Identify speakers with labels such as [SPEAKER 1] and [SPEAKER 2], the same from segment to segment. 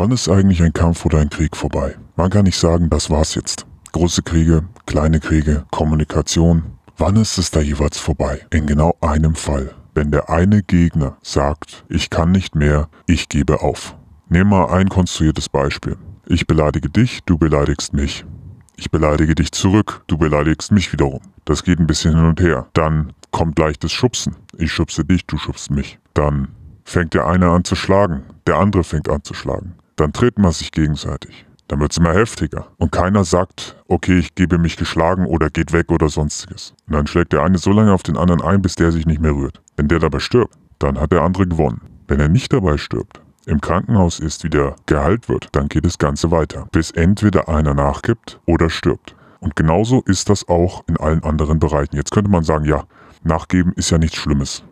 [SPEAKER 1] Wann ist eigentlich ein Kampf oder ein Krieg vorbei? Man kann nicht sagen, das war's jetzt. Große Kriege, kleine Kriege, Kommunikation. Wann ist es da jeweils vorbei? In genau einem Fall. Wenn der eine Gegner sagt, ich kann nicht mehr, ich gebe auf. Nehmen wir ein konstruiertes Beispiel. Ich beleidige dich, du beleidigst mich. Ich beleidige dich zurück, du beleidigst mich wiederum. Das geht ein bisschen hin und her. Dann kommt leichtes Schubsen. Ich schubse dich, du schubst mich. Dann fängt der eine an zu schlagen, der andere fängt an zu schlagen. Dann tritt man sich gegenseitig. Dann wird es immer heftiger. Und keiner sagt, okay, ich gebe mich geschlagen oder geht weg oder sonstiges. Und dann schlägt der eine so lange auf den anderen ein, bis der sich nicht mehr rührt. Wenn der dabei stirbt, dann hat der andere gewonnen. Wenn er nicht dabei stirbt, im Krankenhaus ist, wieder geheilt wird, dann geht das Ganze weiter, bis entweder einer nachgibt oder stirbt. Und genauso ist das auch in allen anderen Bereichen. Jetzt könnte man sagen, ja, nachgeben ist ja nichts Schlimmes.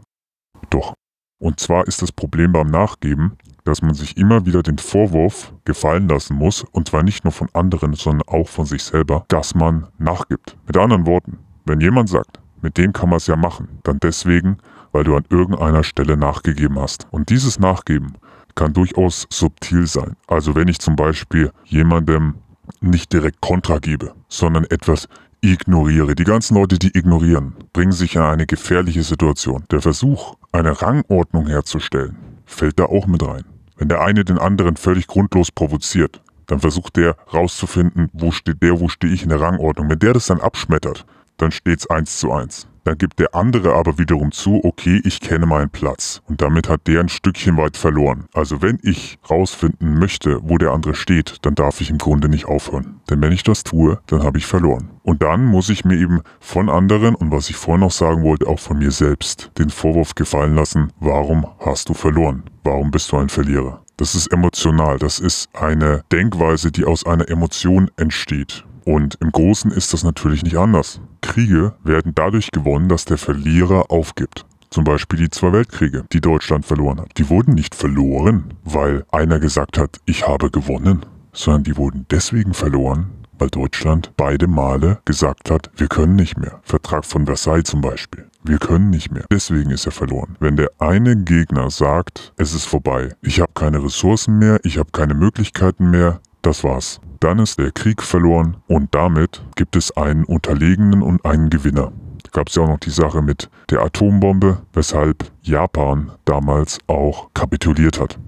[SPEAKER 1] Doch. Und zwar ist das Problem beim Nachgeben, dass man sich immer wieder den Vorwurf gefallen lassen muss, und zwar nicht nur von anderen, sondern auch von sich selber, dass man nachgibt. Mit anderen Worten, wenn jemand sagt, mit dem kann man es ja machen, dann deswegen, weil du an irgendeiner Stelle nachgegeben hast. Und dieses Nachgeben kann durchaus subtil sein. Also wenn ich zum Beispiel jemandem nicht direkt Kontra gebe, sondern etwas ignoriere. Die ganzen Leute, die ignorieren, bringen sich in eine gefährliche Situation. Der Versuch, eine Rangordnung herzustellen, fällt da auch mit rein. Wenn der eine den anderen völlig grundlos provoziert, dann versucht der rauszufinden, wo steht der, wo stehe ich in der Rangordnung. Wenn der das dann abschmettert, dann steht's eins zu eins. Dann gibt der andere aber wiederum zu, okay, ich kenne meinen Platz. Und damit hat der ein Stückchen weit verloren. Also wenn ich rausfinden möchte, wo der andere steht, dann darf ich im Grunde nicht aufhören. Denn wenn ich das tue, dann habe ich verloren. Und dann muss ich mir eben von anderen und was ich vorhin noch sagen wollte, auch von mir selbst, den Vorwurf gefallen lassen, warum hast du verloren? Warum bist du ein Verlierer? Das ist emotional, das ist eine Denkweise, die aus einer Emotion entsteht. Und im Großen ist das natürlich nicht anders. Kriege werden dadurch gewonnen, dass der Verlierer aufgibt. Zum Beispiel die zwei Weltkriege, die Deutschland verloren hat. Die wurden nicht verloren, weil einer gesagt hat, ich habe gewonnen, sondern die wurden deswegen verloren, weil Deutschland beide Male gesagt hat, wir können nicht mehr. Vertrag von Versailles zum Beispiel. Wir können nicht mehr. Deswegen ist er verloren. Wenn der eine Gegner sagt, es ist vorbei, ich habe keine Ressourcen mehr, ich habe keine Möglichkeiten mehr, das war's. Dann ist der Krieg verloren und damit gibt es einen Unterlegenen und einen Gewinner. Da gab es ja auch noch die Sache mit der Atombombe, weshalb Japan damals auch kapituliert hat.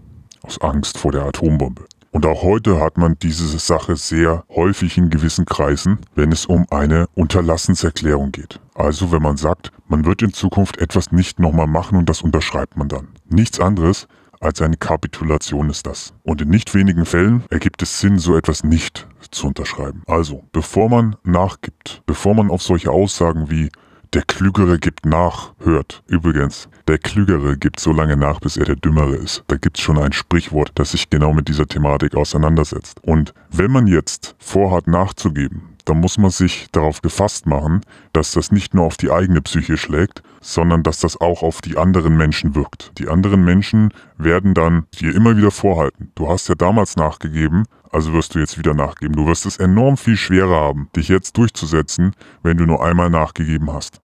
[SPEAKER 1] Aus Angst vor der Atombombe. Und auch heute hat man diese Sache sehr häufig in gewissen Kreisen, wenn es um eine Unterlassenserklärung geht. Also wenn man sagt, man wird in Zukunft etwas nicht nochmal machen und das unterschreibt man dann. Nichts anderes als eine Kapitulation ist das. Und in nicht wenigen Fällen ergibt es Sinn, so etwas nicht zu unterschreiben. Also, bevor man nachgibt, bevor man auf solche Aussagen wie der Klügere gibt nach, hört. Übrigens, der Klügere gibt so lange nach, bis er der Dümmere ist. Da gibt's schon ein Sprichwort, das sich genau mit dieser Thematik auseinandersetzt. Und wenn man jetzt vorhat nachzugeben, dann muss man sich darauf gefasst machen, dass das nicht nur auf die eigene Psyche schlägt, sondern dass das auch auf die anderen Menschen wirkt. Die anderen Menschen werden dann dir immer wieder vorhalten. Du hast ja damals nachgegeben, also wirst du jetzt wieder nachgeben. Du wirst es enorm viel schwerer haben, dich jetzt durchzusetzen, wenn du nur einmal nachgegeben hast.